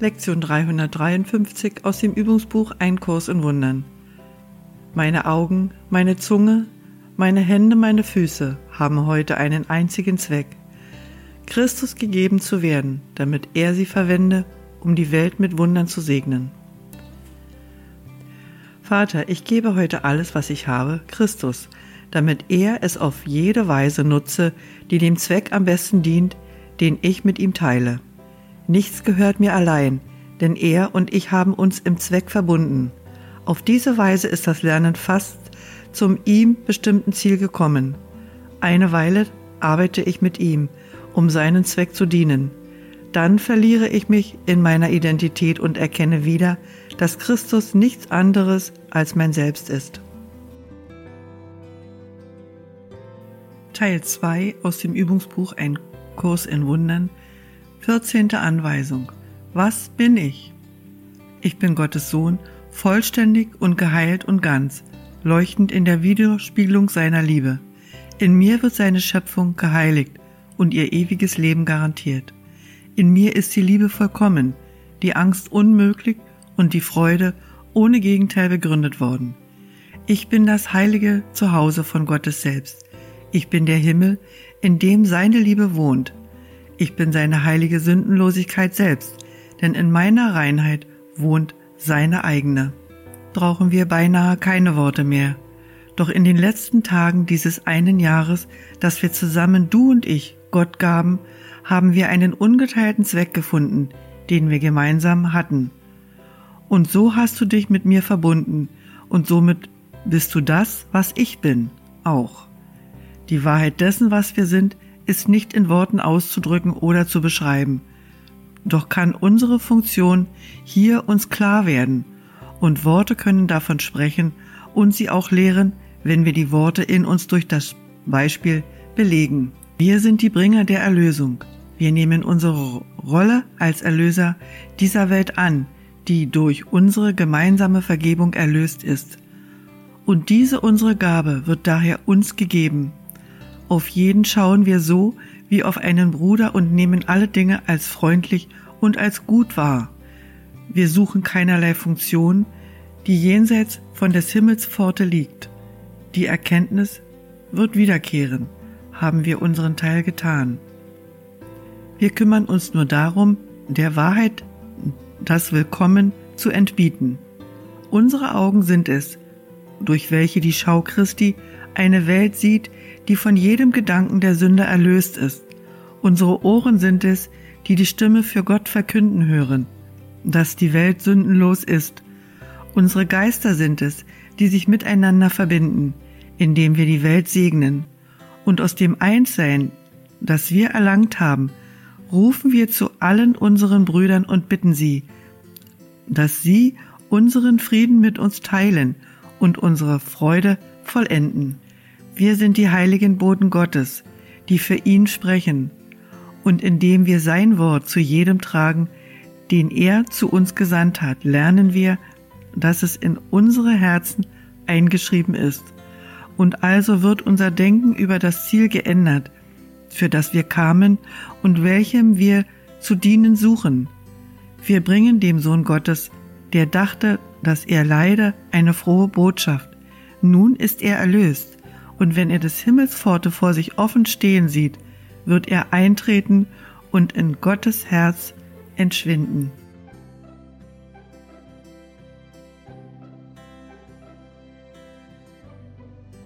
Lektion 353 aus dem Übungsbuch Ein Kurs in Wundern. Meine Augen, meine Zunge, meine Hände, meine Füße haben heute einen einzigen Zweck, Christus gegeben zu werden, damit er sie verwende, um die Welt mit Wundern zu segnen. Vater, ich gebe heute alles, was ich habe, Christus, damit er es auf jede Weise nutze, die dem Zweck am besten dient, den ich mit ihm teile. Nichts gehört mir allein, denn er und ich haben uns im Zweck verbunden. Auf diese Weise ist das Lernen fast zum ihm bestimmten Ziel gekommen. Eine Weile arbeite ich mit ihm, um seinen Zweck zu dienen. Dann verliere ich mich in meiner Identität und erkenne wieder, dass Christus nichts anderes als mein Selbst ist. Teil 2 aus dem Übungsbuch Ein Kurs in Wundern 14. Anweisung. Was bin ich? Ich bin Gottes Sohn, vollständig und geheilt und ganz, leuchtend in der Widerspiegelung seiner Liebe. In mir wird seine Schöpfung geheiligt und ihr ewiges Leben garantiert. In mir ist die Liebe vollkommen, die Angst unmöglich und die Freude ohne Gegenteil begründet worden. Ich bin das heilige Zuhause von Gottes selbst. Ich bin der Himmel, in dem seine Liebe wohnt. Ich bin seine heilige Sündenlosigkeit selbst, denn in meiner Reinheit wohnt seine eigene. Brauchen wir beinahe keine Worte mehr. Doch in den letzten Tagen dieses einen Jahres, das wir zusammen, du und ich, Gott gaben, haben wir einen ungeteilten Zweck gefunden, den wir gemeinsam hatten. Und so hast du dich mit mir verbunden, und somit bist du das, was ich bin, auch. Die Wahrheit dessen, was wir sind, ist nicht in Worten auszudrücken oder zu beschreiben. Doch kann unsere Funktion hier uns klar werden, und Worte können davon sprechen und sie auch lehren, wenn wir die Worte in uns durch das Beispiel belegen. Wir sind die Bringer der Erlösung. Wir nehmen unsere Rolle als Erlöser dieser Welt an, die durch unsere gemeinsame Vergebung erlöst ist. Und diese unsere Gabe wird daher uns gegeben. Auf jeden schauen wir so wie auf einen Bruder und nehmen alle Dinge als freundlich und als gut wahr. Wir suchen keinerlei Funktion, die jenseits von des Himmels Pforte liegt. Die Erkenntnis wird wiederkehren, haben wir unseren Teil getan. Wir kümmern uns nur darum, der Wahrheit das Willkommen zu entbieten. Unsere Augen sind es, durch welche die Schau Christi eine Welt sieht, die von jedem Gedanken der Sünder erlöst ist. Unsere Ohren sind es, die die Stimme für Gott verkünden hören, dass die Welt sündenlos ist. Unsere Geister sind es, die sich miteinander verbinden, indem wir die Welt segnen. Und aus dem Einssein, das wir erlangt haben, rufen wir zu allen unseren Brüdern und bitten sie, dass sie unseren Frieden mit uns teilen und unsere Freude vollenden. Wir sind die heiligen Boten Gottes, die für ihn sprechen, und indem wir sein Wort zu jedem tragen, den er zu uns gesandt hat, lernen wir, dass es in unsere Herzen eingeschrieben ist. Und also wird unser Denken über das Ziel geändert, für das wir kamen und welchem wir zu dienen suchen. Wir bringen dem Sohn Gottes, der dachte, dass er leide, eine frohe Botschaft. Nun ist er erlöst und wenn er des Himmels Pforte vor sich offen stehen sieht, wird er eintreten und in Gottes Herz entschwinden.